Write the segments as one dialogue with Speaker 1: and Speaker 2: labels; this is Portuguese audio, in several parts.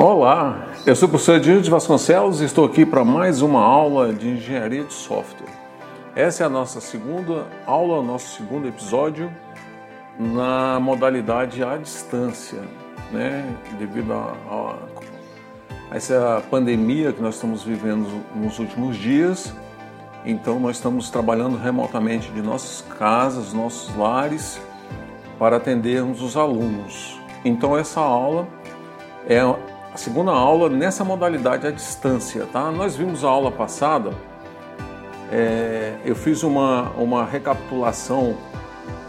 Speaker 1: Olá, eu sou o professor Edilson de Vasconcelos e estou aqui para mais uma aula de engenharia de software. Essa é a nossa segunda aula, nosso segundo episódio na modalidade à distância, né? Devido a, a, a essa pandemia que nós estamos vivendo nos últimos dias, então nós estamos trabalhando remotamente de nossas casas, nossos lares, para atendermos os alunos. Então essa aula é a segunda aula nessa modalidade à distância, tá? Nós vimos a aula passada, é, eu fiz uma, uma recapitulação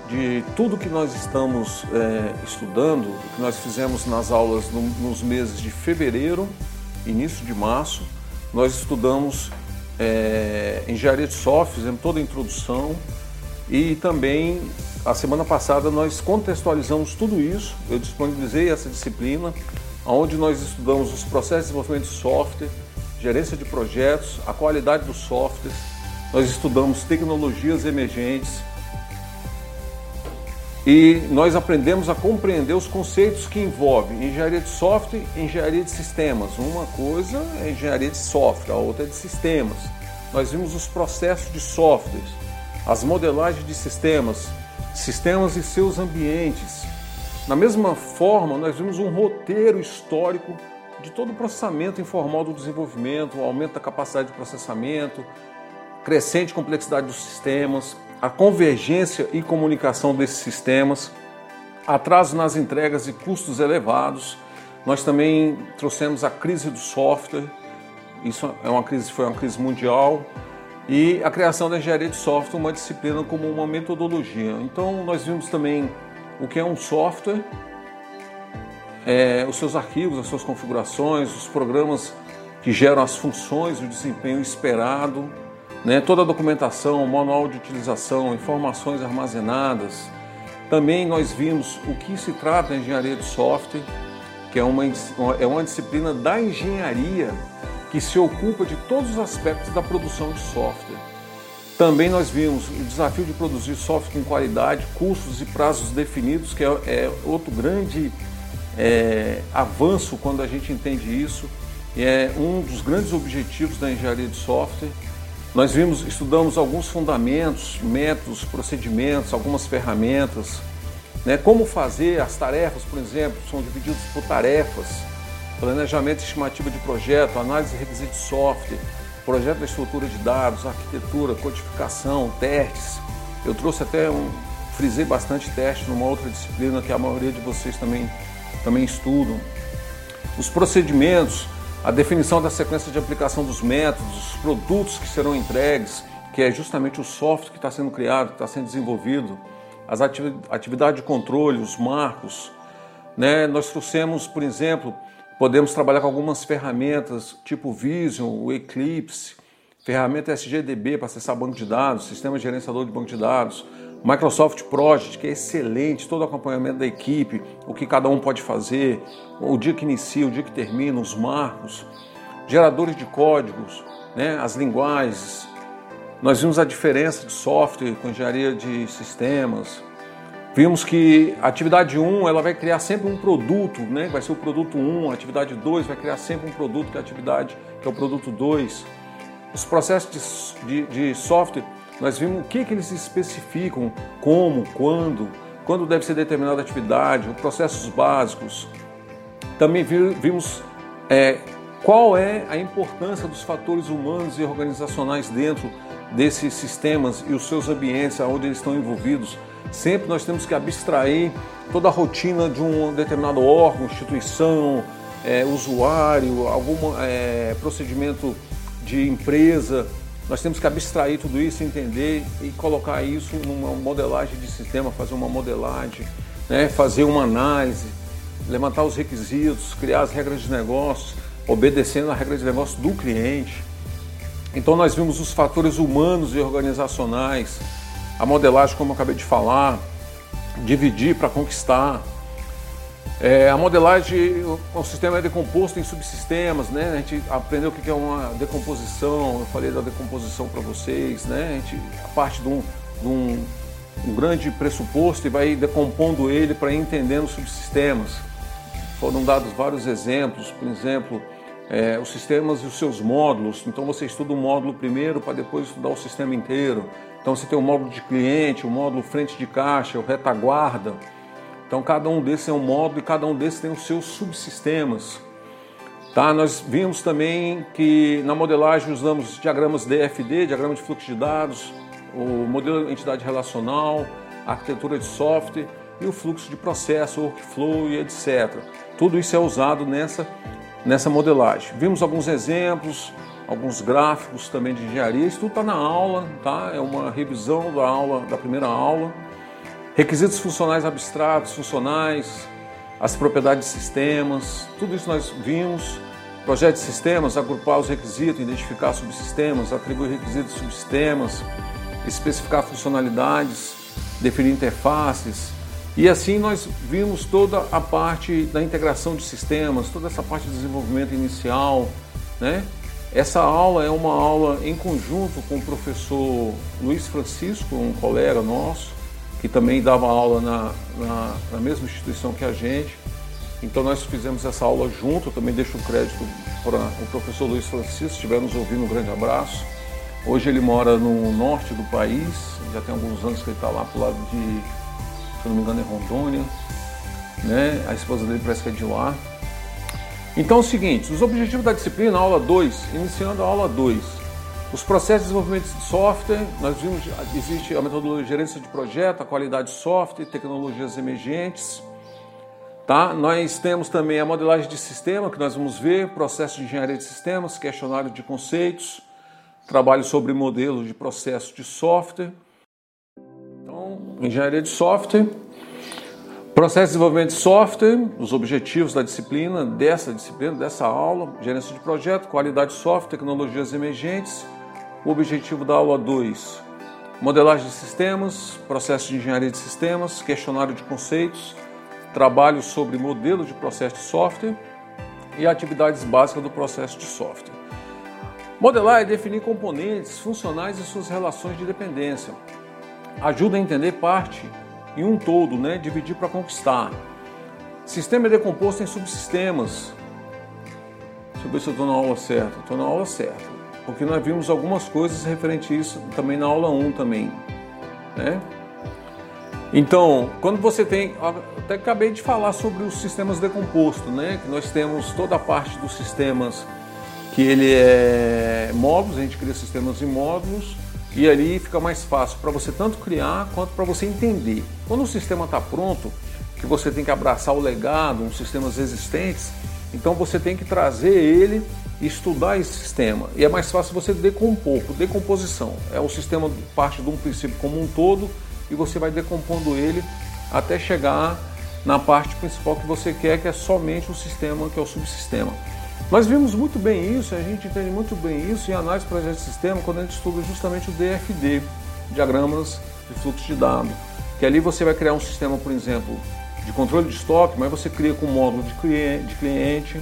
Speaker 1: de tudo que nós estamos é, estudando, que nós fizemos nas aulas no, nos meses de fevereiro, início de março. Nós estudamos é, engenharia de software, fizemos toda a introdução e também a semana passada nós contextualizamos tudo isso. Eu disponibilizei essa disciplina onde nós estudamos os processos de desenvolvimento de software, gerência de projetos, a qualidade dos softwares, nós estudamos tecnologias emergentes e nós aprendemos a compreender os conceitos que envolvem engenharia de software e engenharia de sistemas. Uma coisa é engenharia de software, a outra é de sistemas. Nós vimos os processos de softwares, as modelagens de sistemas, sistemas e seus ambientes, na mesma forma, nós vimos um roteiro histórico de todo o processamento informal do desenvolvimento, o aumento da capacidade de processamento, crescente complexidade dos sistemas, a convergência e comunicação desses sistemas, atraso nas entregas e custos elevados. Nós também trouxemos a crise do software, isso é uma crise, foi uma crise mundial, e a criação da engenharia de software, uma disciplina como uma metodologia. Então, nós vimos também o que é um software, é, os seus arquivos, as suas configurações, os programas que geram as funções, o desempenho esperado, né, toda a documentação, manual de utilização, informações armazenadas. Também nós vimos o que se trata a engenharia de software, que é uma, é uma disciplina da engenharia que se ocupa de todos os aspectos da produção de software. Também nós vimos o desafio de produzir software com qualidade, custos e prazos definidos, que é, é outro grande é, avanço quando a gente entende isso. É um dos grandes objetivos da engenharia de software. Nós vimos, estudamos alguns fundamentos, métodos, procedimentos, algumas ferramentas, né? como fazer as tarefas, por exemplo, são divididas por tarefas, planejamento e estimativa de projeto, análise e requisito de software, projeto da estrutura de dados, arquitetura, codificação, testes. Eu trouxe até um, frisei bastante teste numa outra disciplina que a maioria de vocês também, também estudam. Os procedimentos, a definição da sequência de aplicação dos métodos, os produtos que serão entregues, que é justamente o software que está sendo criado, que está sendo desenvolvido, as atividades de controle, os marcos. Né? Nós trouxemos, por exemplo, Podemos trabalhar com algumas ferramentas, tipo Vision, o Eclipse, ferramenta SGDB para acessar banco de dados, sistema gerenciador de banco de dados, Microsoft Project, que é excelente, todo o acompanhamento da equipe, o que cada um pode fazer, o dia que inicia, o dia que termina, os marcos, geradores de códigos, né, as linguagens. Nós vimos a diferença de software com engenharia de sistemas, Vimos que a atividade 1 ela vai criar sempre um produto, né? vai ser o produto 1, a atividade 2 vai criar sempre um produto que é a atividade, que é o produto 2. Os processos de, de, de software, nós vimos o que, que eles especificam, como, quando, quando deve ser determinada atividade, os processos básicos. Também vimos é, qual é a importância dos fatores humanos e organizacionais dentro desses sistemas e os seus ambientes onde eles estão envolvidos Sempre nós temos que abstrair toda a rotina de um determinado órgão, instituição, é, usuário, algum é, procedimento de empresa. Nós temos que abstrair tudo isso, entender e colocar isso numa modelagem de sistema, fazer uma modelagem, né, fazer uma análise, levantar os requisitos, criar as regras de negócio, obedecendo a regra de negócio do cliente. Então nós vimos os fatores humanos e organizacionais, a modelagem, como eu acabei de falar, dividir para conquistar. É, a modelagem, o, sistema é decomposto em subsistemas, né? A gente aprendeu o que é uma decomposição, eu falei da decomposição para vocês, né? A, gente, a parte de um, de um, um grande pressuposto e vai decompondo ele para entendendo subsistemas. foram dados vários exemplos, por exemplo, é, os sistemas e os seus módulos. Então você estuda o módulo primeiro para depois estudar o sistema inteiro. Então você tem o módulo de cliente, o módulo frente de caixa, o retaguarda. Então cada um desses é um módulo e cada um desses tem os seus subsistemas. Tá? Nós vimos também que na modelagem usamos diagramas DFD, diagrama de fluxo de dados, o modelo de entidade relacional, arquitetura de software e o fluxo de processo, workflow e etc. Tudo isso é usado nessa, nessa modelagem. Vimos alguns exemplos, alguns gráficos também de engenharia, isso tudo está na aula, tá? é uma revisão da aula, da primeira aula. Requisitos funcionais abstratos, funcionais, as propriedades de sistemas, tudo isso nós vimos. Projeto de sistemas, agrupar os requisitos, identificar subsistemas, atribuir requisitos subsistemas, especificar funcionalidades, definir interfaces. E assim nós vimos toda a parte da integração de sistemas, toda essa parte de desenvolvimento inicial. Né? Essa aula é uma aula em conjunto com o professor Luiz Francisco, um colega nosso, que também dava aula na, na, na mesma instituição que a gente. Então nós fizemos essa aula junto, também deixo o crédito para o professor Luiz Francisco, se estiver nos ouvindo, um grande abraço. Hoje ele mora no norte do país, já tem alguns anos que ele está lá para o lado de, se não me engano, é Rondônia. Né? A esposa dele parece que é de lá. Então é o seguinte, os objetivos da disciplina, aula 2, iniciando a aula 2. Os processos de desenvolvimento de software, nós vimos, existe a metodologia de gerência de projeto, a qualidade de software, tecnologias emergentes. Tá? Nós temos também a modelagem de sistema, que nós vamos ver, processo de engenharia de sistemas, questionário de conceitos, trabalho sobre modelos de processo de software. Então, engenharia de software, processo de desenvolvimento de software, os objetivos da disciplina, dessa disciplina, dessa aula, gerência de projeto, qualidade de software, tecnologias emergentes, o objetivo da aula 2, modelagem de sistemas, processo de engenharia de sistemas, questionário de conceitos, trabalho sobre modelo de processo de software e atividades básicas do processo de software. Modelar é definir componentes funcionais e suas relações de dependência. Ajuda a entender parte em um todo, né? dividir para conquistar. Sistema é decomposto em subsistemas. Deixa eu ver se eu estou na aula certa. Estou na aula certa porque nós vimos algumas coisas referente a isso também na aula 1 também, né? Então, quando você tem, até acabei de falar sobre os sistemas decompostos, né? Que nós temos toda a parte dos sistemas que ele é módulos, a gente cria sistemas em módulos e ali fica mais fácil para você tanto criar quanto para você entender. Quando o sistema está pronto, que você tem que abraçar o legado, uns sistemas existentes, então você tem que trazer ele estudar esse sistema. E é mais fácil você decompor, decomposição. É o sistema parte de um princípio como um todo e você vai decompondo ele até chegar na parte principal que você quer, que é somente o sistema, que é o subsistema. Nós vimos muito bem isso, a gente entende muito bem isso em análise de projeto de sistema quando a gente estuda justamente o DFD, diagramas de fluxo de dados. Que ali você vai criar um sistema, por exemplo, de controle de estoque, mas você cria com módulo de cliente, de cliente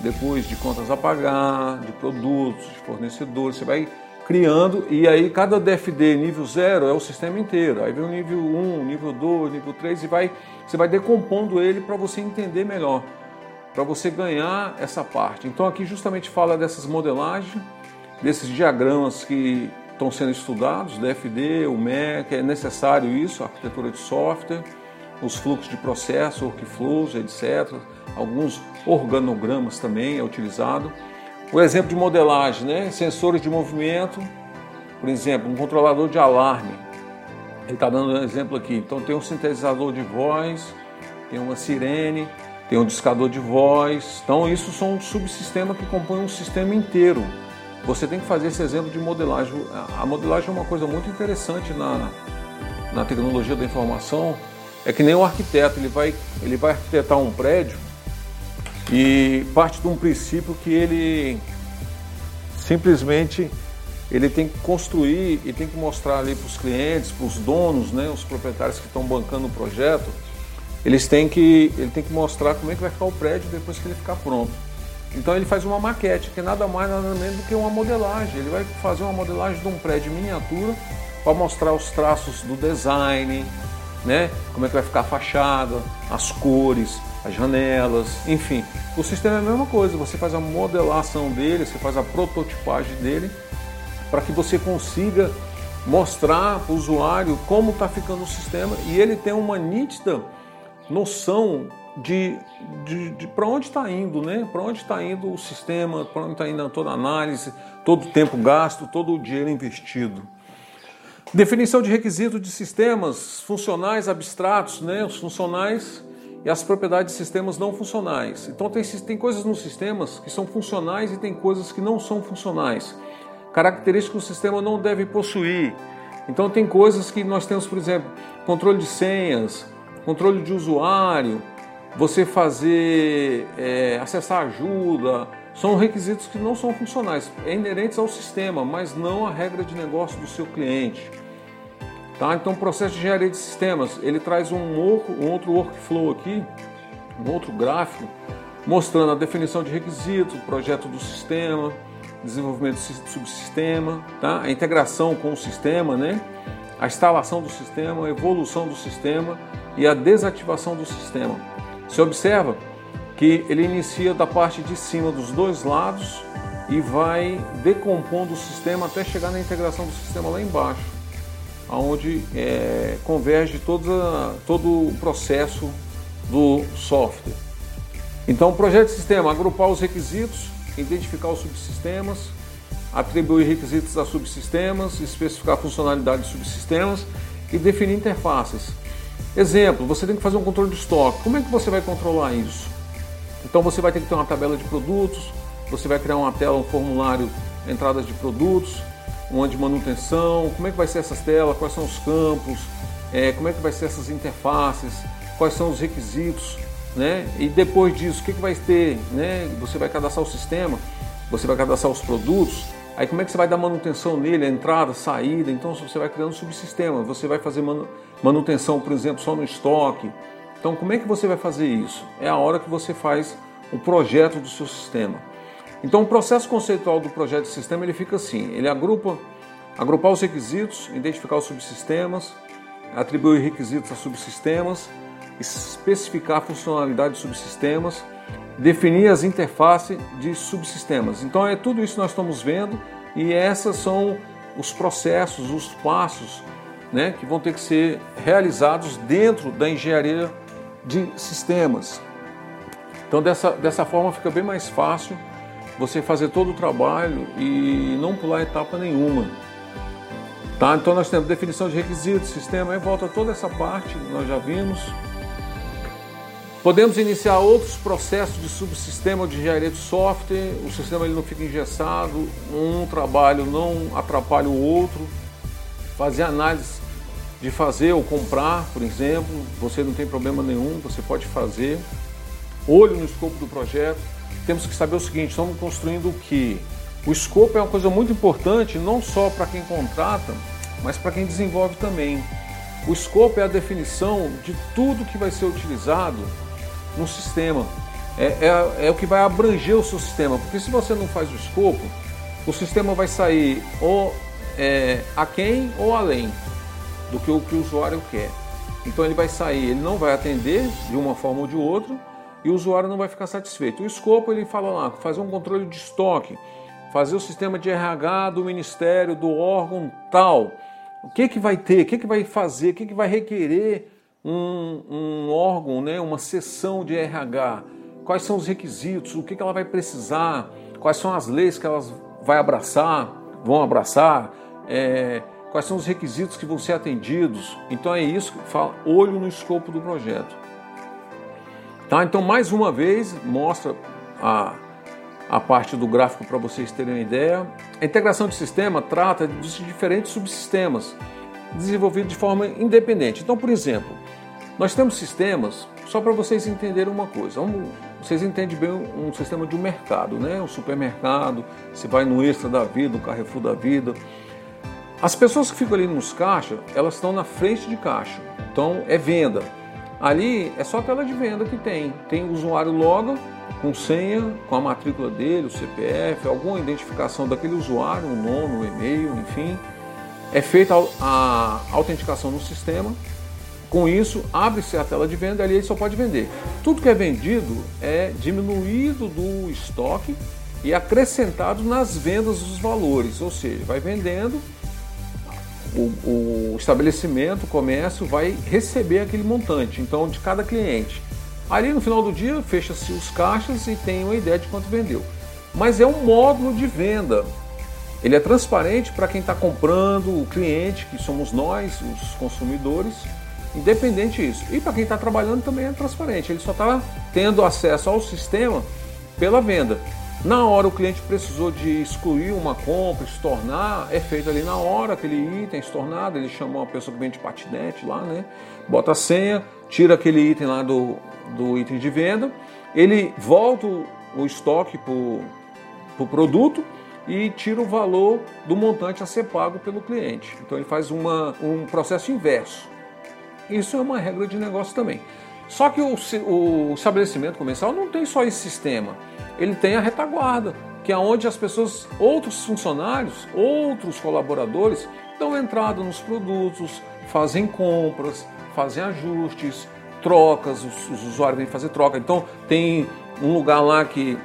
Speaker 1: depois de contas a pagar, de produtos, de fornecedores, você vai criando e aí cada DFD nível 0 é o sistema inteiro. Aí vem o nível 1, um, nível 2, nível 3 e vai, você vai decompondo ele para você entender melhor, para você ganhar essa parte. Então aqui justamente fala dessas modelagens, desses diagramas que estão sendo estudados, DFD, o MEC, é necessário isso, arquitetura de software, os fluxos de processo, workflows, etc alguns organogramas também é utilizado. O exemplo de modelagem, né? sensores de movimento, por exemplo, um controlador de alarme. Ele está dando um exemplo aqui. Então tem um sintetizador de voz, tem uma sirene, tem um discador de voz. Então isso são subsistemas que compõem um sistema inteiro. Você tem que fazer esse exemplo de modelagem. A modelagem é uma coisa muito interessante na, na tecnologia da informação. É que nem o arquiteto, ele vai, ele vai arquitetar um prédio e parte de um princípio que ele simplesmente ele tem que construir e tem que mostrar ali para os clientes, para os donos, né, os proprietários que estão bancando o projeto, eles têm que ele tem que mostrar como é que vai ficar o prédio depois que ele ficar pronto. Então ele faz uma maquete, que é nada mais nada menos do que uma modelagem. Ele vai fazer uma modelagem de um prédio miniatura para mostrar os traços do design, né? Como é que vai ficar a fachada, as cores, as janelas, enfim. O sistema é a mesma coisa, você faz a modelação dele, você faz a prototipagem dele, para que você consiga mostrar para o usuário como está ficando o sistema e ele tem uma nítida noção de, de, de para onde está indo, né? Para onde está indo o sistema, para onde está indo toda a análise, todo o tempo gasto, todo o dinheiro investido. Definição de requisitos de sistemas funcionais abstratos, né? Os funcionais e as propriedades de sistemas não funcionais. Então tem, tem coisas nos sistemas que são funcionais e tem coisas que não são funcionais. Características que o sistema não deve possuir. Então tem coisas que nós temos, por exemplo, controle de senhas, controle de usuário, você fazer é, acessar ajuda, são requisitos que não são funcionais, é inerentes ao sistema, mas não à regra de negócio do seu cliente. Tá? Então, o processo de engenharia de sistemas, ele traz um, um outro workflow aqui, um outro gráfico, mostrando a definição de requisitos, projeto do sistema, desenvolvimento do subsistema, tá? a integração com o sistema, né? a instalação do sistema, a evolução do sistema e a desativação do sistema. Você observa que ele inicia da parte de cima dos dois lados e vai decompondo o sistema até chegar na integração do sistema lá embaixo, onde é, converge toda, todo o processo do software. Então, projeto de sistema, agrupar os requisitos, identificar os subsistemas, atribuir requisitos a subsistemas, especificar funcionalidades de subsistemas e definir interfaces. Exemplo, você tem que fazer um controle de estoque. Como é que você vai controlar isso? Então você vai ter que ter uma tabela de produtos, você vai criar uma tela, um formulário, entradas de produtos, uma de manutenção, como é que vai ser essas telas, quais são os campos, é, como é que vai ser essas interfaces, quais são os requisitos, né? E depois disso, o que, que vai ter, né? Você vai cadastrar o sistema, você vai cadastrar os produtos, Aí como é que você vai dar manutenção nele, a entrada, saída? Então você vai criando subsistema, você vai fazer manutenção, por exemplo, só no estoque. Então como é que você vai fazer isso? É a hora que você faz o projeto do seu sistema. Então o processo conceitual do projeto de sistema ele fica assim, ele agrupa, agrupar os requisitos, identificar os subsistemas, atribuir requisitos a subsistemas, especificar a funcionalidade de subsistemas, definir as interfaces de subsistemas. Então é tudo isso que nós estamos vendo e esses são os processos, os passos né, que vão ter que ser realizados dentro da engenharia de sistemas. Então dessa, dessa forma fica bem mais fácil você fazer todo o trabalho e não pular etapa nenhuma. Tá? Então nós temos definição de requisitos, sistema, aí volta toda essa parte, nós já vimos, Podemos iniciar outros processos de subsistema de engenharia de software, o sistema ele não fica engessado, um trabalho não atrapalha o outro. Fazer análise de fazer ou comprar, por exemplo, você não tem problema nenhum, você pode fazer. Olho no escopo do projeto. Temos que saber o seguinte: estamos construindo o que? O escopo é uma coisa muito importante, não só para quem contrata, mas para quem desenvolve também. O escopo é a definição de tudo que vai ser utilizado no sistema. É, é, é, o que vai abranger o seu sistema, porque se você não faz o escopo, o sistema vai sair ou é, aquém ou além do que o que o usuário quer. Então ele vai sair, ele não vai atender de uma forma ou de outra e o usuário não vai ficar satisfeito. O escopo ele fala lá, fazer um controle de estoque, fazer o sistema de RH do ministério, do órgão tal. O que, que vai ter, o que, que vai fazer, o que, que vai requerer um, um órgão, né, uma sessão de RH, quais são os requisitos, o que, que ela vai precisar, quais são as leis que elas vai abraçar, vão abraçar, é, quais são os requisitos que vão ser atendidos. Então é isso que fala, olho no escopo do projeto. Tá? Então, mais uma vez, mostra a, a parte do gráfico para vocês terem uma ideia. A integração de sistema trata de diferentes subsistemas desenvolvidos de forma independente. Então, por exemplo, nós temos sistemas, só para vocês entenderem uma coisa, vocês entendem bem um sistema de um mercado, né? um supermercado, você vai no Extra da vida, no Carrefour da vida. As pessoas que ficam ali nos caixas, elas estão na frente de caixa, então é venda. Ali é só a tela de venda que tem, tem o usuário loga, com senha, com a matrícula dele, o CPF, alguma identificação daquele usuário, o nome, o e-mail, enfim. É feita a autenticação no sistema Com isso, abre-se a tela de venda e ali ele só pode vender. Tudo que é vendido é diminuído do estoque e acrescentado nas vendas dos valores, ou seja, vai vendendo, o, o estabelecimento, o comércio vai receber aquele montante, então de cada cliente. Ali no final do dia fecha-se os caixas e tem uma ideia de quanto vendeu. Mas é um módulo de venda. Ele é transparente para quem está comprando, o cliente, que somos nós, os consumidores, independente disso. E para quem está trabalhando também é transparente. Ele só está tendo acesso ao sistema pela venda. Na hora o cliente precisou de excluir uma compra, estornar, é feito ali na hora aquele item estornado, ele chama uma pessoa que vende patinete lá, né? Bota a senha, tira aquele item lá do, do item de venda, ele volta o estoque para o pro produto e tira o valor do montante a ser pago pelo cliente. Então ele faz uma, um processo inverso. Isso é uma regra de negócio também. Só que o, o estabelecimento comercial não tem só esse sistema ele tem a retaguarda, que é onde as pessoas, outros funcionários, outros colaboradores, dão entrada nos produtos, fazem compras, fazem ajustes, trocas, os, os usuários vêm fazer troca. Então tem um lugar lá que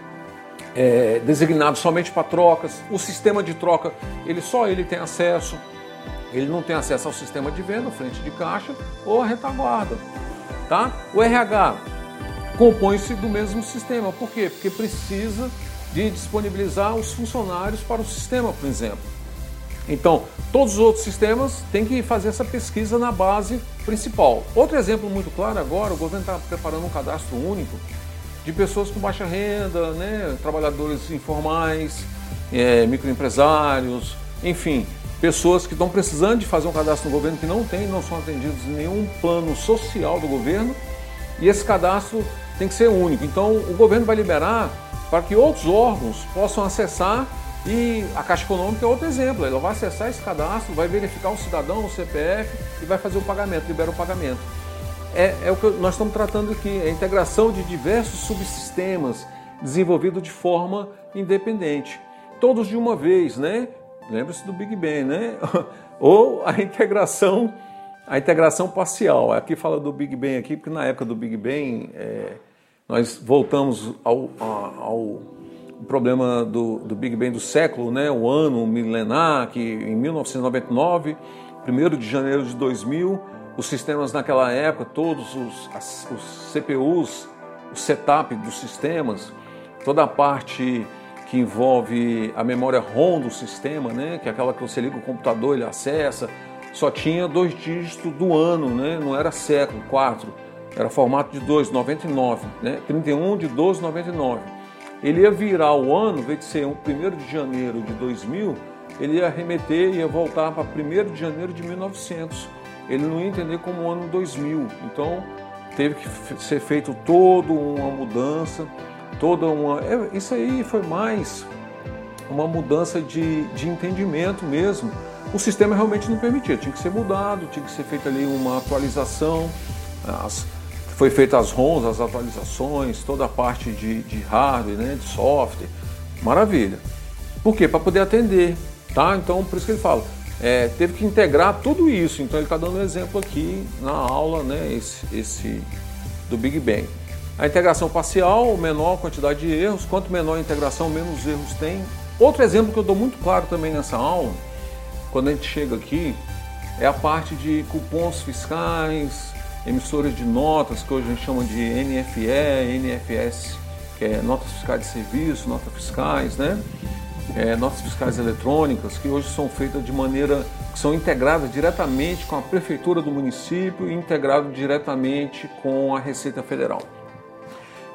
Speaker 1: é designado somente para trocas. O sistema de troca, ele só ele tem acesso. Ele não tem acesso ao sistema de venda, frente de caixa ou a retaguarda. Tá? O RH compõe-se do mesmo sistema. Por quê? Porque precisa de disponibilizar os funcionários para o sistema, por exemplo. Então, todos os outros sistemas têm que fazer essa pesquisa na base principal. Outro exemplo muito claro agora, o governo está preparando um cadastro único de pessoas com baixa renda, né, trabalhadores informais, é, microempresários, enfim, pessoas que estão precisando de fazer um cadastro no governo que não tem, não são atendidos em nenhum plano social do governo, e esse cadastro tem que ser único. Então o governo vai liberar para que outros órgãos possam acessar e a Caixa Econômica é outro exemplo. Ela vai acessar esse cadastro, vai verificar o cidadão, o CPF e vai fazer o pagamento, libera o pagamento. É, é o que nós estamos tratando aqui, é a integração de diversos subsistemas desenvolvidos de forma independente. Todos de uma vez, né? Lembre-se do Big Bang, né? Ou a integração, a integração parcial. Aqui fala do Big Bang aqui, porque na época do Big Bang é, nós voltamos ao, ao problema do, do, Big Bang do século, né, o ano milenar, que em 1999, 1 de janeiro de 2000, os sistemas naquela época, todos os, as, os CPUs, o setup dos sistemas, toda a parte que envolve a memória ROM do sistema, né, que é aquela que você liga o computador, ele acessa, só tinha dois dígitos do ano, né, não era século, quatro era formato de 2,99, né? 31 de 12,99. Ele ia virar o ano, vez de ser 1 de janeiro de 2000, ele ia remeter, ia voltar para 1 de janeiro de 1900. Ele não ia entender como o ano 2000. Então, teve que ser feito toda uma mudança, toda uma... É, isso aí foi mais uma mudança de, de entendimento mesmo. O sistema realmente não permitia, tinha que ser mudado, tinha que ser feita ali uma atualização, as, foi feita as ROMs, as atualizações, toda a parte de, de hardware, né, de software, maravilha. Por quê? Para poder atender, tá? Então, por isso que ele fala, é, teve que integrar tudo isso. Então, ele está dando um exemplo aqui na aula, né, esse, esse do Big Bang. A integração parcial, menor quantidade de erros, quanto menor a integração, menos erros tem. Outro exemplo que eu dou muito claro também nessa aula, quando a gente chega aqui, é a parte de cupons fiscais, emissoras de notas, que hoje a gente chama de NFE, NFS, que é notas fiscais de serviço, notas fiscais, né? É, notas fiscais eletrônicas, que hoje são feitas de maneira que são integradas diretamente com a prefeitura do município e integrado diretamente com a Receita Federal.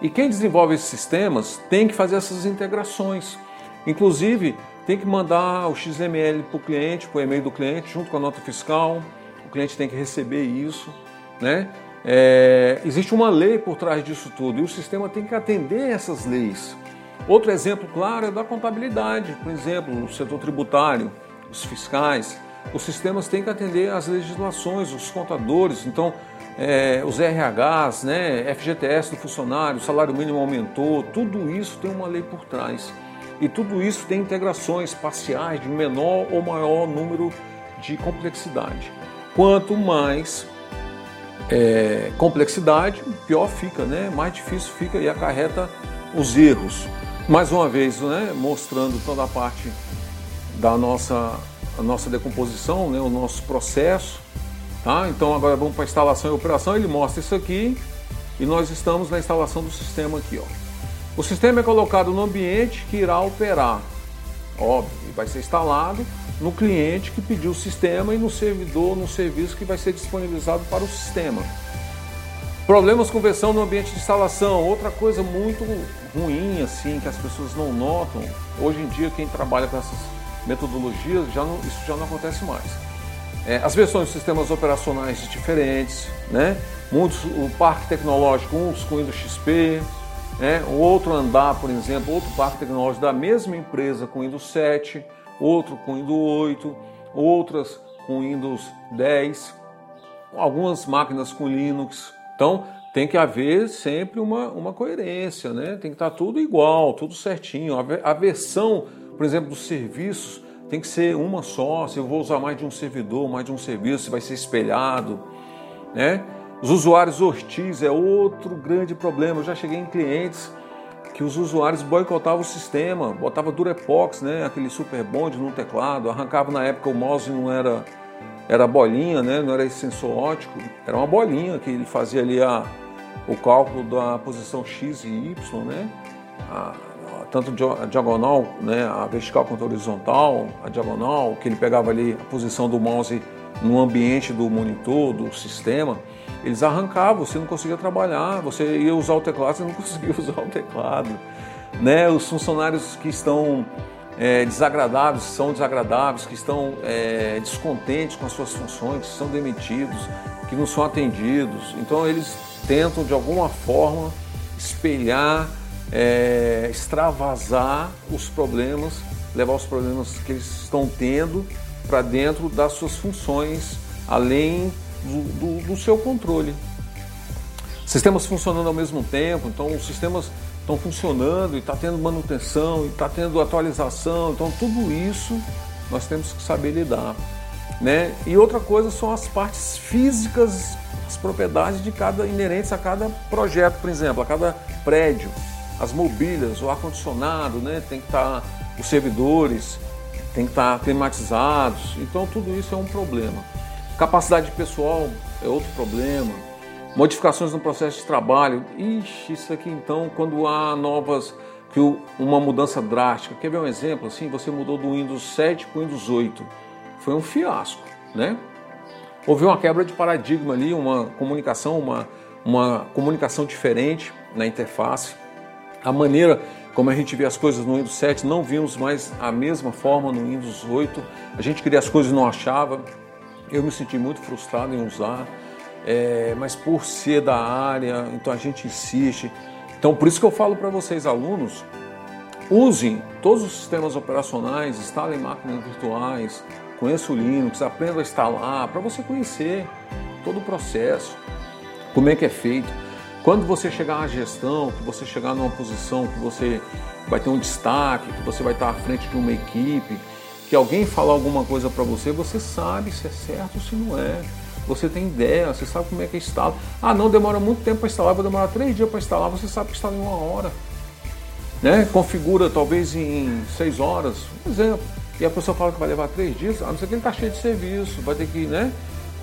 Speaker 1: E quem desenvolve esses sistemas tem que fazer essas integrações. Inclusive, tem que mandar o XML para o cliente, para o e-mail do cliente, junto com a nota fiscal. O cliente tem que receber isso. Né? É, existe uma lei por trás disso tudo e o sistema tem que atender essas leis. Outro exemplo claro é da contabilidade, por exemplo, no setor tributário, os fiscais. Os sistemas têm que atender às legislações, os contadores, então é, os RHs, né, FGTS do funcionário, salário mínimo aumentou, tudo isso tem uma lei por trás. E tudo isso tem integrações parciais de menor ou maior número de complexidade. Quanto mais é, complexidade, pior fica, né? mais difícil fica e acarreta os erros. Mais uma vez, né? mostrando toda a parte da nossa, a nossa decomposição, né? o nosso processo. Tá? Então agora vamos para instalação e operação, ele mostra isso aqui e nós estamos na instalação do sistema aqui. Ó. O sistema é colocado no ambiente que irá operar, óbvio, e vai ser instalado no cliente que pediu o sistema e no servidor, no serviço que vai ser disponibilizado para o sistema. Problemas com versão no ambiente de instalação, outra coisa muito ruim assim que as pessoas não notam. Hoje em dia quem trabalha com essas metodologias já não, isso já não acontece mais. É, as versões de sistemas operacionais diferentes, né? Muitos, o parque tecnológico, uns com Windows XP, né? o outro andar, por exemplo, outro parque tecnológico da mesma empresa com Windows 7, outro com Windows 8, outras com Windows 10, algumas máquinas com Linux. Então, tem que haver sempre uma, uma coerência, né? tem que estar tudo igual, tudo certinho. A versão, por exemplo, dos serviços tem que ser uma só. Se eu vou usar mais de um servidor, mais de um serviço, vai ser espelhado. Né? Os usuários Ortiz é outro grande problema. Eu já cheguei em clientes que os usuários boicotavam o sistema, botava Durepox, né, aquele super bond no teclado, arrancava na época o mouse não era era bolinha, né, não era esse sensor ótico, era uma bolinha que ele fazia ali a, o cálculo da posição x e y, né, a, a, tanto a diagonal, né, a vertical quanto a horizontal, a diagonal, que ele pegava ali a posição do mouse no ambiente do monitor, do sistema eles arrancavam, você não conseguia trabalhar, você ia usar o teclado, você não conseguia usar o teclado. Né? Os funcionários que estão é, desagradáveis, são desagradáveis, que estão é, descontentes com as suas funções, que são demitidos, que não são atendidos. Então eles tentam de alguma forma espelhar, é, extravasar os problemas, levar os problemas que eles estão tendo para dentro das suas funções, além do, do, do seu controle. Sistemas funcionando ao mesmo tempo, então os sistemas estão funcionando e está tendo manutenção, e está tendo atualização, então tudo isso nós temos que saber lidar. Né? E outra coisa são as partes físicas, as propriedades de cada inerentes a cada projeto, por exemplo, a cada prédio, as mobílias, o ar-condicionado, né? tem que estar, tá, os servidores, tem que estar tá climatizados, então tudo isso é um problema. Capacidade pessoal é outro problema. Modificações no processo de trabalho. Ixi, isso aqui então, quando há novas, que uma mudança drástica. Quer ver um exemplo? Assim, você mudou do Windows 7 para o Windows 8. Foi um fiasco, né? Houve uma quebra de paradigma ali, uma comunicação, uma, uma comunicação diferente na interface. A maneira como a gente vê as coisas no Windows 7, não vimos mais a mesma forma no Windows 8. A gente queria as coisas e não achava. Eu me senti muito frustrado em usar, é, mas por ser da área, então a gente insiste. Então, por isso que eu falo para vocês, alunos, usem todos os sistemas operacionais, instalem máquinas virtuais, conheça o Linux, aprenda a instalar, para você conhecer todo o processo, como é que é feito. Quando você chegar à gestão, que você chegar numa posição que você vai ter um destaque, que você vai estar à frente de uma equipe, que alguém falar alguma coisa para você, você sabe se é certo ou se não é. Você tem ideia, você sabe como é que instala. Ah, não, demora muito tempo para instalar, vou demorar três dias para instalar, você sabe que instala em uma hora. Né? Configura talvez em seis horas, por exemplo. E a pessoa fala que vai levar três dias, a não ser que ele está cheio de serviço, vai ter que, né?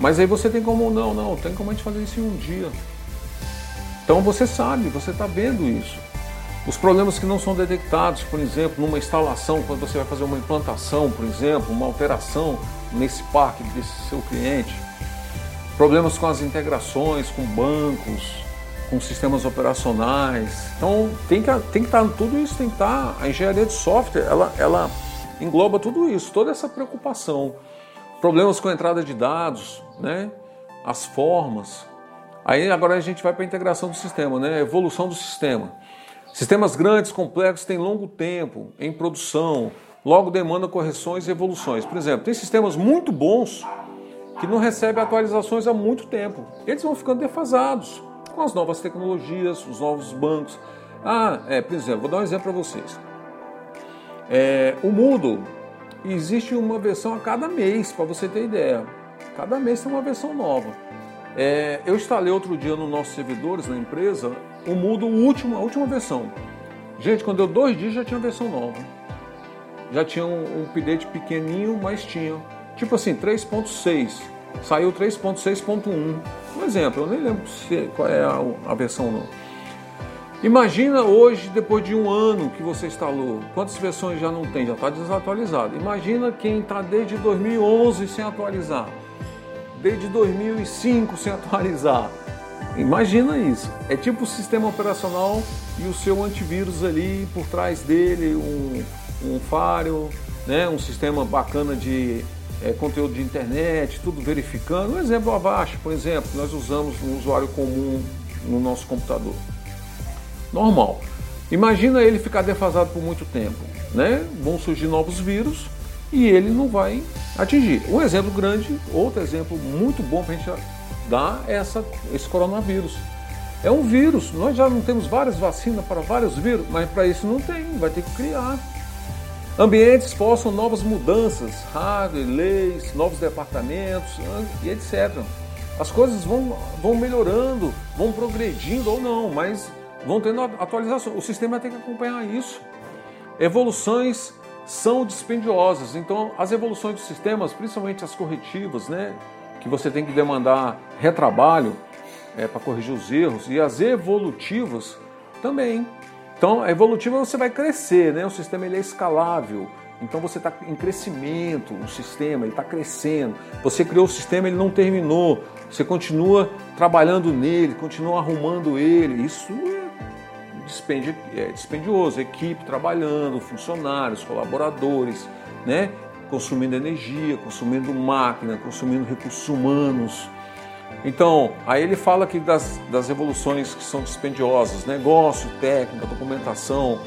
Speaker 1: Mas aí você tem como, não, não, tem como a gente fazer isso em um dia. Então você sabe, você está vendo isso. Os problemas que não são detectados, por exemplo, numa instalação, quando você vai fazer uma implantação, por exemplo, uma alteração nesse parque desse seu cliente. Problemas com as integrações, com bancos, com sistemas operacionais. Então tem que, tem que estar, tudo isso tem que estar, a engenharia de software, ela, ela engloba tudo isso, toda essa preocupação. Problemas com a entrada de dados, né? as formas. Aí agora a gente vai para a integração do sistema, né? evolução do sistema. Sistemas grandes, complexos, têm longo tempo em produção, logo demandam correções e evoluções. Por exemplo, tem sistemas muito bons que não recebem atualizações há muito tempo. Eles vão ficando defasados com as novas tecnologias, os novos bancos. Ah, é, por exemplo, vou dar um exemplo para vocês. É, o Moodle existe uma versão a cada mês, para você ter ideia. Cada mês tem uma versão nova. É, eu instalei outro dia nos nossos servidores na empresa o Moodle último, a última versão. Gente, quando deu dois dias já tinha versão nova. Já tinha um, um update pequenininho, mas tinha. Tipo assim, 3.6. Saiu 3.6.1. Um exemplo, eu nem lembro qual é a, a versão não. Imagina hoje, depois de um ano que você instalou, quantas versões já não tem? Já está desatualizado. Imagina quem está desde 2011 sem atualizar, desde 2005 sem atualizar. Imagina isso. É tipo o sistema operacional e o seu antivírus ali por trás dele, um, um né? um sistema bacana de é, conteúdo de internet, tudo verificando. Um exemplo, Avast, por exemplo, nós usamos um usuário comum no nosso computador normal. Imagina ele ficar defasado por muito tempo, né? Vão surgir novos vírus e ele não vai atingir. Um exemplo grande, outro exemplo muito bom para a gente dar é essa, esse coronavírus. É um vírus, nós já não temos várias vacinas para vários vírus, mas para isso não tem, vai ter que criar. Ambientes forçam novas mudanças, hardware, leis, novos departamentos e etc. As coisas vão, vão melhorando, vão progredindo ou não, mas vão tendo atualização. O sistema tem que acompanhar isso. Evoluções são dispendiosas, então as evoluções dos sistemas, principalmente as corretivas, né, que você tem que demandar retrabalho é, para corrigir os erros, e as evolutivas também. Então, a evolutiva você vai crescer, né? O sistema ele é escalável. Então você está em crescimento, o sistema está crescendo. Você criou o sistema, ele não terminou. Você continua trabalhando nele, continua arrumando ele. Isso é dispendioso, equipe trabalhando, funcionários, colaboradores, né? consumindo energia, consumindo máquina, consumindo recursos humanos. Então, aí ele fala aqui das, das evoluções que são dispendiosas, negócio, técnica, documentação,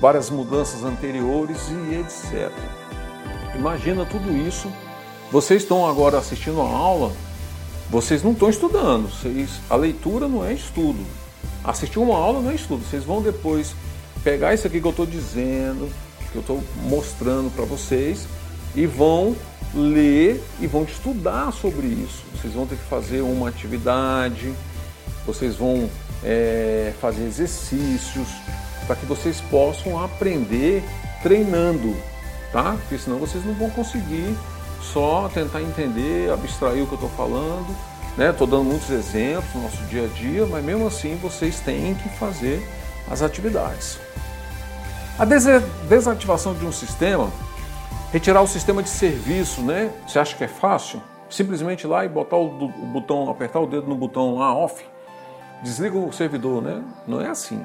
Speaker 1: várias mudanças anteriores e etc. Imagina tudo isso. Vocês estão agora assistindo a aula, vocês não estão estudando, vocês, a leitura não é estudo, assistir uma aula não é estudo. Vocês vão depois pegar isso aqui que eu estou dizendo, que eu estou mostrando para vocês, e vão ler e vão estudar sobre isso. Vocês vão ter que fazer uma atividade, vocês vão é, fazer exercícios para que vocês possam aprender treinando, tá? Porque senão vocês não vão conseguir só tentar entender, abstrair o que eu estou falando Estou né? dando muitos exemplos no nosso dia a dia, mas mesmo assim vocês têm que fazer as atividades. A desativação de um sistema, retirar o sistema de serviço, né? Você acha que é fácil? Simplesmente ir lá e botar o botão, apertar o dedo no botão lá off, desliga o servidor, né? Não é assim.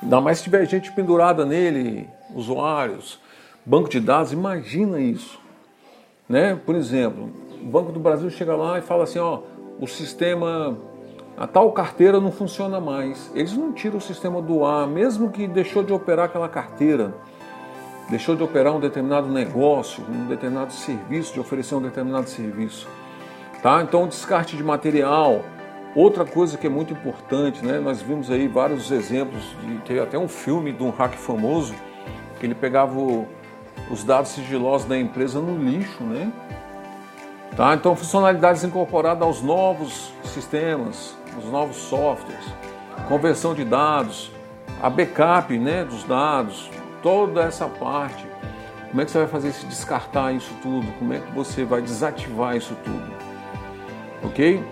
Speaker 1: Ainda mais se tiver gente pendurada nele, usuários, banco de dados, imagina isso. Né? Por exemplo, o Banco do Brasil chega lá e fala assim, ó, o sistema, a tal carteira não funciona mais. Eles não tiram o sistema do ar, mesmo que deixou de operar aquela carteira, deixou de operar um determinado negócio, um determinado serviço, de oferecer um determinado serviço. Tá? Então, descarte de material. Outra coisa que é muito importante, né? nós vimos aí vários exemplos, de, teve até um filme de um hack famoso, que ele pegava o, os dados sigilosos da empresa no lixo, né? Tá? Então, funcionalidades incorporadas aos novos sistemas, os novos softwares, conversão de dados, a backup né, dos dados, toda essa parte. Como é que você vai fazer se descartar isso tudo? Como é que você vai desativar isso tudo? Ok?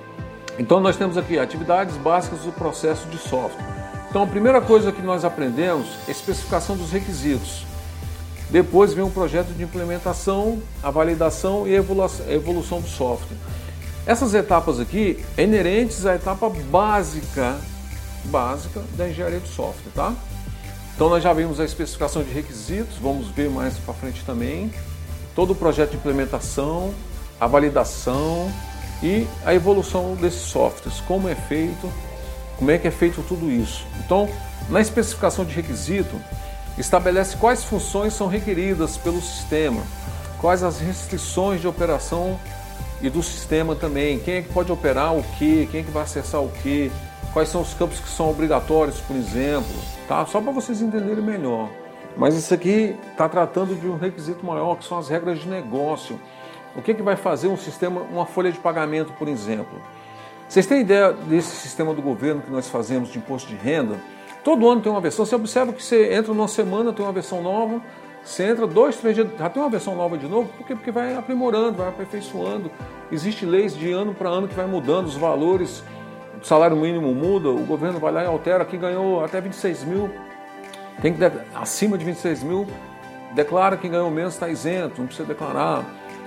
Speaker 1: Então, nós temos aqui atividades básicas do processo de software. Então, a primeira coisa que nós aprendemos é especificação dos requisitos. Depois vem o projeto de implementação, a validação e a evolução do software. Essas etapas aqui é inerentes à etapa básica, básica da engenharia de software, tá? Então nós já vimos a especificação de requisitos, vamos ver mais para frente também, todo o projeto de implementação, a validação e a evolução desses softwares, como é feito, como é que é feito tudo isso. Então, na especificação de requisito, estabelece quais funções são requeridas pelo sistema, quais as restrições de operação e do sistema também, quem é que pode operar o que, quem é que vai acessar o que, quais são os campos que são obrigatórios, por exemplo, tá? Só para vocês entenderem melhor. Mas isso aqui está tratando de um requisito maior, que são as regras de negócio. O que, que vai fazer um sistema, uma folha de pagamento, por exemplo? Vocês têm ideia desse sistema do governo que nós fazemos de imposto de renda? Todo ano tem uma versão. Você observa que você entra numa semana, tem uma versão nova. Você entra dois, três dias, já tem uma versão nova de novo. Por quê? Porque vai aprimorando, vai aperfeiçoando. Existem leis de ano para ano que vai mudando os valores. O salário mínimo muda, o governo vai lá e altera. Aqui ganhou até 26 mil. Tem que acima de 26 mil, declara que ganhou menos, está isento, não precisa declarar.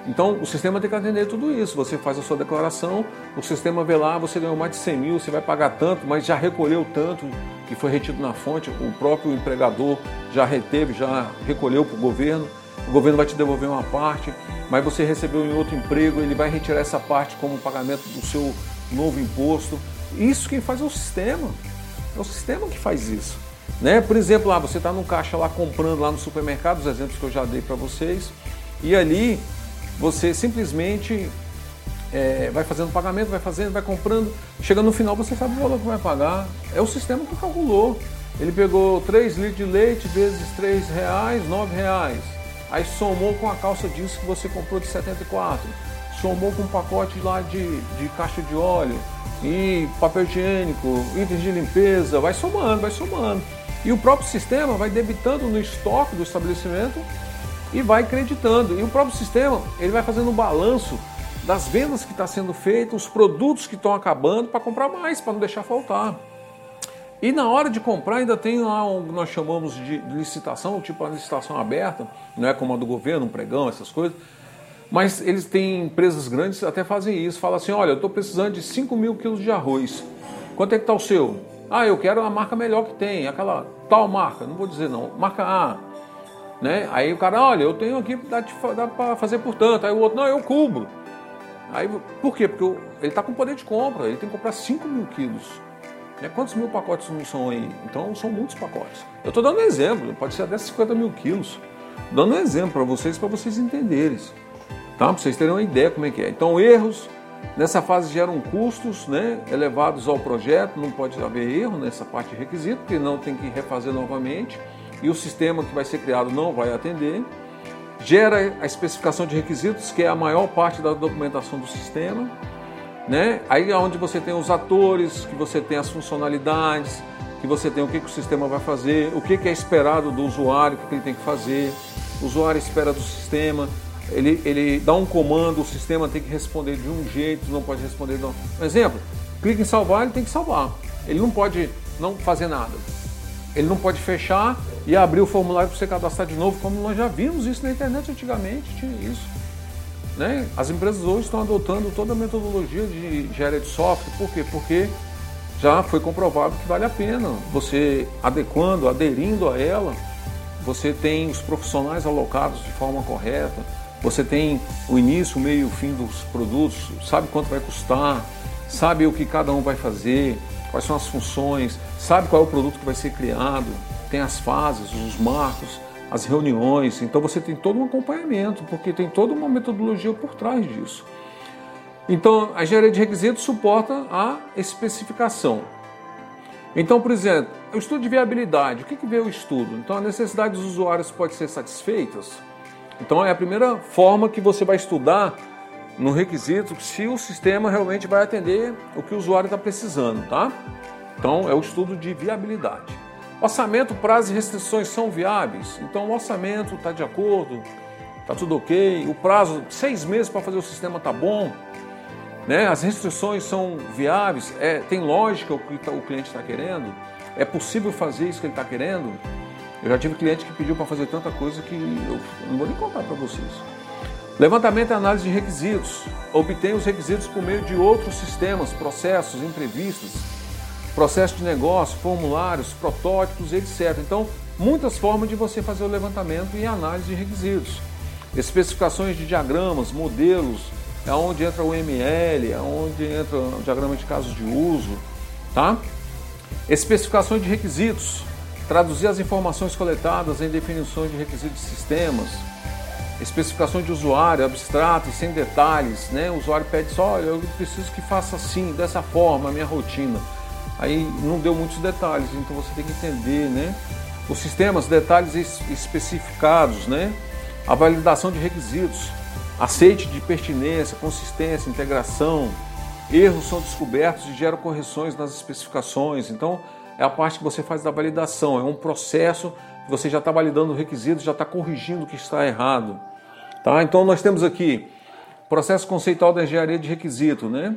Speaker 1: Então, o sistema tem que atender tudo isso. Você faz a sua declaração, o sistema vê lá, você ganhou mais de 100 mil, você vai pagar tanto, mas já recolheu tanto que foi retido na fonte, o próprio empregador já reteve, já recolheu para o governo, o governo vai te devolver uma parte, mas você recebeu em outro emprego, ele vai retirar essa parte como pagamento do seu novo imposto. Isso quem faz é o sistema. É o sistema que faz isso. Né? Por exemplo, lá você está no caixa lá comprando lá no supermercado, os exemplos que eu já dei para vocês, e ali você simplesmente é, vai fazendo pagamento, vai fazendo, vai comprando. Chega no final, você sabe o valor que vai pagar. É o sistema que calculou. Ele pegou 3 litros de leite vezes 3 reais, 9 reais. Aí somou com a calça jeans que você comprou de 74. Somou com um pacote lá de, de caixa de óleo e papel higiênico, itens de limpeza. Vai somando, vai somando. E o próprio sistema vai debitando no estoque do estabelecimento e vai acreditando. E o próprio sistema ele vai fazendo um balanço das vendas que está sendo feito, os produtos que estão acabando para comprar mais, para não deixar faltar. E na hora de comprar ainda tem lá o que nós chamamos de licitação, tipo a licitação aberta, não é como a do governo, um pregão, essas coisas. Mas eles têm empresas grandes até fazem isso. Fala assim, olha, eu estou precisando de 5 mil quilos de arroz. Quanto é que está o seu? Ah, eu quero a marca melhor que tem, aquela tal marca, não vou dizer não, marca A. Né? Aí o cara, olha, eu tenho aqui, dá, dá para fazer por tanto. Aí o outro, não, eu cubro. Aí, por quê? Porque ele está com poder de compra, ele tem que comprar 5 mil quilos. Né? Quantos mil pacotes não são aí? Então são muitos pacotes. Eu estou dando um exemplo, pode ser até 50 mil quilos. Dando um exemplo para vocês, para vocês entenderem. Tá? Para vocês terem uma ideia como é que é. Então, erros nessa fase geram custos né, elevados ao projeto, não pode haver erro nessa parte de requisito, porque não tem que refazer novamente e o sistema que vai ser criado não vai atender. Gera a especificação de requisitos, que é a maior parte da documentação do sistema. Né? Aí é onde você tem os atores, que você tem as funcionalidades, que você tem o que, que o sistema vai fazer, o que, que é esperado do usuário, o que, que ele tem que fazer. O usuário espera do sistema, ele, ele dá um comando, o sistema tem que responder de um jeito, não pode responder de um. Por exemplo, clica em salvar, ele tem que salvar. Ele não pode não fazer nada. Ele não pode fechar e abrir o formulário para você cadastrar de novo, como nós já vimos isso na internet antigamente, tinha isso. Né? As empresas hoje estão adotando toda a metodologia de engenharia de software, por quê? Porque já foi comprovado que vale a pena. Você adequando, aderindo a ela, você tem os profissionais alocados de forma correta, você tem o início, o meio e o fim dos produtos, sabe quanto vai custar, sabe o que cada um vai fazer, quais são as funções, sabe qual é o produto que vai ser criado, tem as fases, os marcos, as reuniões. Então você tem todo um acompanhamento, porque tem toda uma metodologia por trás disso. Então a engenharia de requisitos suporta a especificação. Então, por exemplo, o estudo de viabilidade, o que, que vê o estudo? Então a necessidade dos usuários pode ser satisfeitas. Então é a primeira forma que você vai estudar no requisito se o sistema realmente vai atender o que o usuário está precisando, tá? Então é o estudo de viabilidade. Orçamento, prazo e restrições são viáveis? Então o orçamento está de acordo, está tudo ok, o prazo, seis meses para fazer o sistema está bom, né? as restrições são viáveis, é, tem lógica o que tá, o cliente está querendo, é possível fazer isso que ele está querendo? Eu já tive cliente que pediu para fazer tanta coisa que eu não vou nem contar para vocês. Levantamento e análise de requisitos. Obtém os requisitos por meio de outros sistemas, processos, entrevistas, processo de negócio, formulários, protótipos, etc. Então, muitas formas de você fazer o levantamento e análise de requisitos. Especificações de diagramas, modelos, é onde entra o ML, é onde entra o diagrama de casos de uso, tá? Especificações de requisitos, traduzir as informações coletadas em definições de requisitos de sistemas, especificações de usuário, abstratas, sem detalhes, né? O usuário pede só, olha, eu preciso que faça assim, dessa forma, a minha rotina. Aí não deu muitos detalhes, então você tem que entender, né? Os sistemas, detalhes especificados, né? A validação de requisitos, aceite de pertinência, consistência, integração, erros são descobertos e geram correções nas especificações. Então, é a parte que você faz da validação, é um processo que você já está validando o requisito, já está corrigindo o que está errado. Tá? Então, nós temos aqui processo conceitual da engenharia de requisito, né?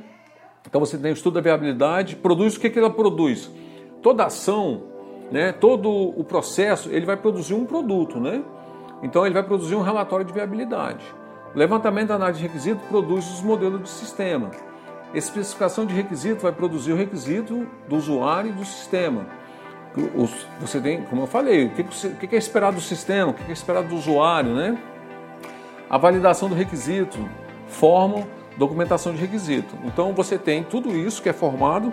Speaker 1: Então você tem o estudo da viabilidade, produz o que, que ela produz? Toda ação, né, todo o processo, ele vai produzir um produto, né? Então ele vai produzir um relatório de viabilidade. Levantamento da análise de requisito produz os modelos de sistema. Especificação de requisito vai produzir o requisito do usuário e do sistema. Você tem, como eu falei, o que é esperado do sistema, o que é esperado do usuário, né? A validação do requisito forma documentação de requisito. Então você tem tudo isso que é formado,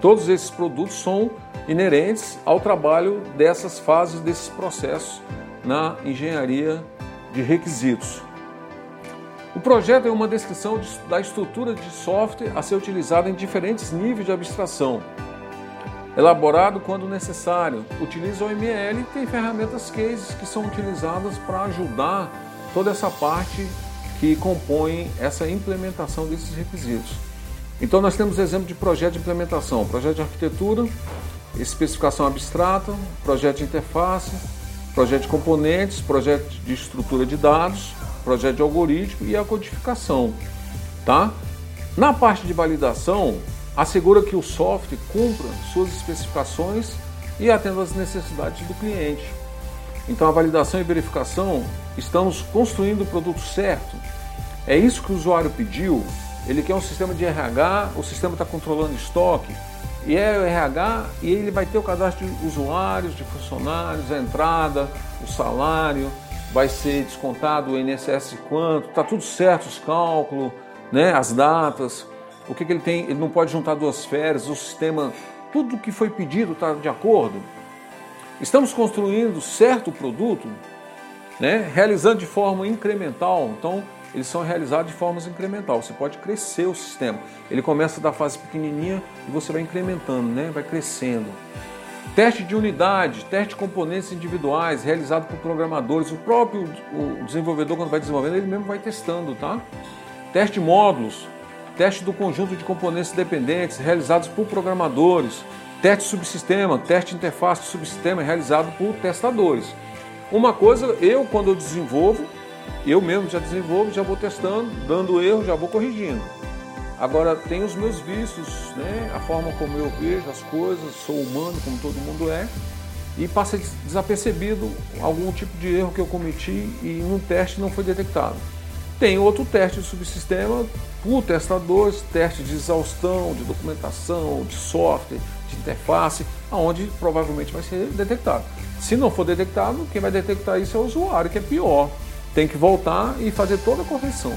Speaker 1: todos esses produtos são inerentes ao trabalho dessas fases, desses processos na engenharia de requisitos. O projeto é uma descrição de, da estrutura de software a ser utilizada em diferentes níveis de abstração. Elaborado quando necessário, utiliza o ML e tem ferramentas cases que são utilizadas para ajudar toda essa parte que compõe essa implementação desses requisitos. Então nós temos exemplo de projeto de implementação, projeto de arquitetura, especificação abstrata, projeto de interface, projeto de componentes, projeto de estrutura de dados, projeto de algoritmo e a codificação. Tá? Na parte de validação, assegura que o software cumpra suas especificações e atenda às necessidades do cliente. Então, a validação e verificação, estamos construindo o produto certo. É isso que o usuário pediu. Ele quer um sistema de RH, o sistema está controlando estoque, e é o RH e ele vai ter o cadastro de usuários, de funcionários, a entrada, o salário, vai ser descontado o INSS quanto, está tudo certo os cálculos, né, as datas, o que, que ele tem, ele não pode juntar duas férias, o sistema, tudo que foi pedido está de acordo. Estamos construindo certo produto, né, realizando de forma incremental, então eles são realizados de formas incremental. Você pode crescer o sistema. Ele começa da fase pequenininha e você vai incrementando, né, vai crescendo. Teste de unidade, teste de componentes individuais, realizado por programadores. O próprio o desenvolvedor, quando vai desenvolvendo, ele mesmo vai testando, tá? Teste de módulos, teste do conjunto de componentes dependentes, realizados por programadores. Teste subsistema, teste interface de subsistema, realizado por testadores. Uma coisa, eu quando eu desenvolvo, eu mesmo já desenvolvo, já vou testando, dando erro, já vou corrigindo. Agora, tem os meus vícios, né? a forma como eu vejo as coisas, sou humano como todo mundo é, e passa desapercebido algum tipo de erro que eu cometi e um teste não foi detectado. Tem outro teste de subsistema por testadores, teste de exaustão, de documentação, de software, de interface, aonde provavelmente vai ser detectado. Se não for detectado, quem vai detectar isso é o usuário, que é pior. Tem que voltar e fazer toda a correção.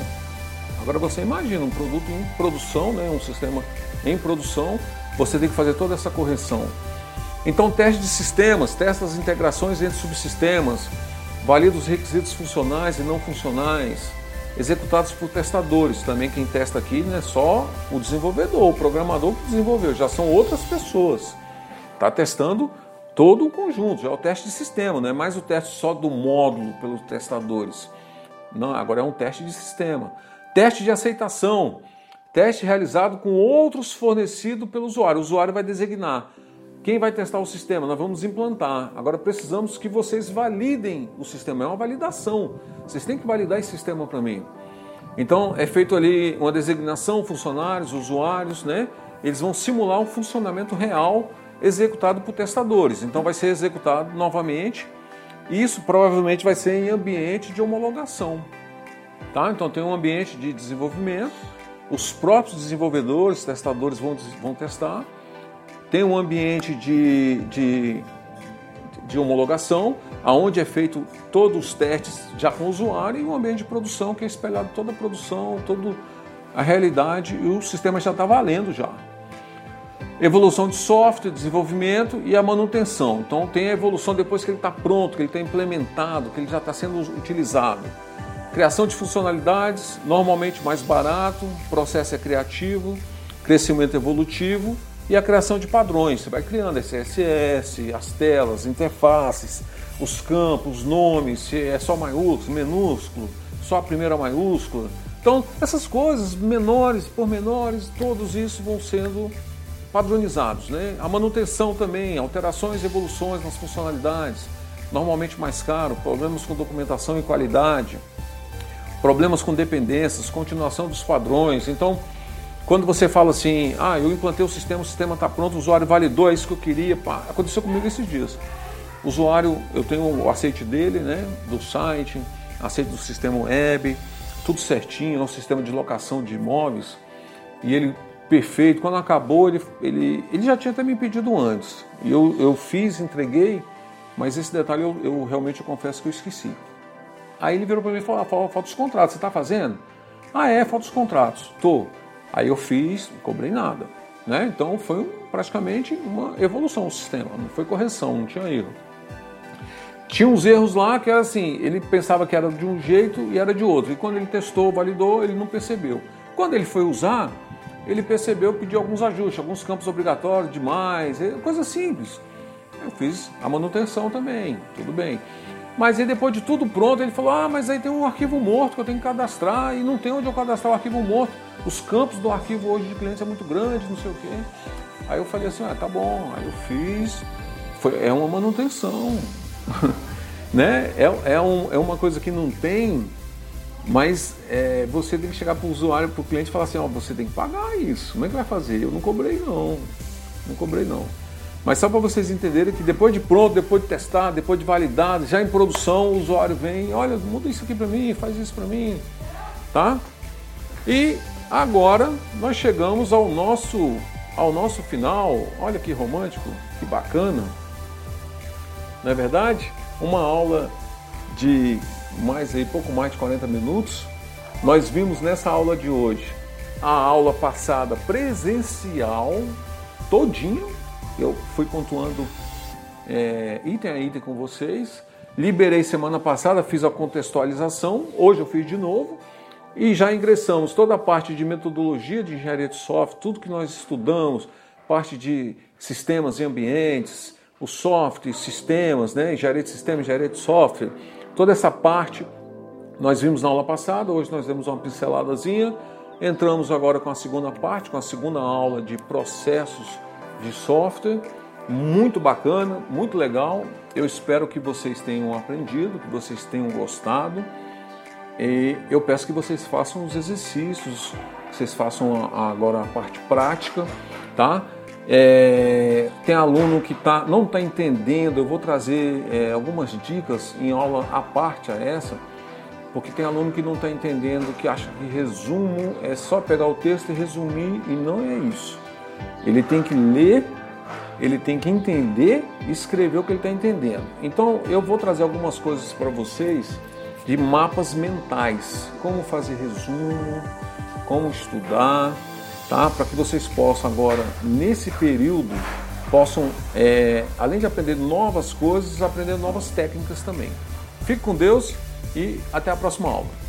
Speaker 1: Agora você imagina um produto em produção, né, um sistema em produção, você tem que fazer toda essa correção. Então, teste de sistemas, testa as integrações entre subsistemas, valida os requisitos funcionais e não funcionais, executados por testadores. Também quem testa aqui não é só o desenvolvedor, o programador que desenvolveu, já são outras pessoas. Está testando todo o conjunto, já é o teste de sistema, não é mais o teste só do módulo pelos testadores. Não, agora é um teste de sistema. Teste de aceitação. Teste realizado com outros fornecidos pelo usuário. O usuário vai designar quem vai testar o sistema. Nós vamos implantar. Agora precisamos que vocês validem o sistema. É uma validação. Vocês têm que validar esse sistema para mim. Então é feito ali uma designação, funcionários, usuários, né? Eles vão simular um funcionamento real executado por testadores. Então vai ser executado novamente. Isso provavelmente vai ser em ambiente de homologação. Tá? Então tem um ambiente de desenvolvimento, os próprios desenvolvedores, testadores vão, vão testar, tem um ambiente de, de, de homologação, aonde é feito todos os testes já com o usuário, e um ambiente de produção que é espelhado toda a produção, toda a realidade, e o sistema já está valendo já. Evolução de software, desenvolvimento e a manutenção. Então tem a evolução depois que ele está pronto, que ele está implementado, que ele já está sendo utilizado. Criação de funcionalidades, normalmente mais barato, processo é criativo, crescimento evolutivo e a criação de padrões. Você vai criando CSS, as telas, interfaces, os campos, nomes, se é só maiúsculo, minúsculo, só a primeira maiúscula, Então, essas coisas menores, pormenores, todos isso vão sendo padronizados. Né? A manutenção também, alterações e evoluções nas funcionalidades, normalmente mais caro, problemas com documentação e qualidade, problemas com dependências, continuação dos padrões. Então, quando você fala assim, ah, eu implantei o sistema, o sistema está pronto, o usuário validou, é isso que eu queria, pá, aconteceu comigo esses dias. O usuário, eu tenho o aceite dele, né, do site, aceite do sistema web, tudo certinho, é um sistema de locação de imóveis, e ele perfeito. Quando acabou, ele, ele, ele já tinha até me pedido antes. E eu, eu fiz, entreguei, mas esse detalhe eu, eu realmente eu confesso que eu esqueci. Aí ele virou para mim e falou: ah, falta os contratos, você está fazendo? Ah, é, falta os contratos. Tô. Aí eu fiz, não cobrei nada. Né? Então foi praticamente uma evolução do sistema, não foi correção, não tinha erro. Tinha uns erros lá que era assim, ele pensava que era de um jeito e era de outro. E quando ele testou, validou, ele não percebeu. Quando ele foi usar, ele percebeu, pediu alguns ajustes, alguns campos obrigatórios demais, é coisa simples. Eu fiz a manutenção também, tudo bem. Mas aí depois de tudo pronto, ele falou: Ah, mas aí tem um arquivo morto que eu tenho que cadastrar e não tem onde eu cadastrar o arquivo morto. Os campos do arquivo hoje de clientes é muito grande, não sei o quê. Aí eu falei assim: Ah, tá bom. Aí eu fiz. Foi, é uma manutenção. né? É, é, um, é uma coisa que não tem mas é, você tem que chegar para o usuário, para o cliente e falar assim, ó, você tem que pagar isso. Como é que vai fazer? Eu não cobrei não. Não cobrei não. Mas só para vocês entenderem que depois de pronto, depois de testar, depois de validado, já em produção, o usuário vem, olha, muda isso aqui para mim, faz isso para mim, tá? E agora nós chegamos ao nosso ao nosso final. Olha que romântico, que bacana. Não é verdade? Uma aula de mais aí, pouco mais de 40 minutos, nós vimos nessa aula de hoje a aula passada presencial, todinho, eu fui pontuando é, item a item com vocês, liberei semana passada, fiz a contextualização, hoje eu fiz de novo, e já ingressamos toda a parte de metodologia de engenharia de software, tudo que nós estudamos, parte de sistemas e ambientes, o software, sistemas, né? engenharia de sistema, engenharia de software, Toda essa parte nós vimos na aula passada, hoje nós demos uma pinceladazinha. Entramos agora com a segunda parte, com a segunda aula de processos de software. Muito bacana, muito legal. Eu espero que vocês tenham aprendido, que vocês tenham gostado. E eu peço que vocês façam os exercícios, vocês façam agora a parte prática, tá? É, tem aluno que tá, não está entendendo, eu vou trazer é, algumas dicas em aula à parte a essa, porque tem aluno que não está entendendo, que acha que resumo é só pegar o texto e resumir, e não é isso. Ele tem que ler, ele tem que entender e escrever o que ele está entendendo. Então eu vou trazer algumas coisas para vocês de mapas mentais, como fazer resumo, como estudar tá? Para que vocês possam agora, nesse período, possam, é, além de aprender novas coisas, aprender novas técnicas também. Fique com Deus e até a próxima aula.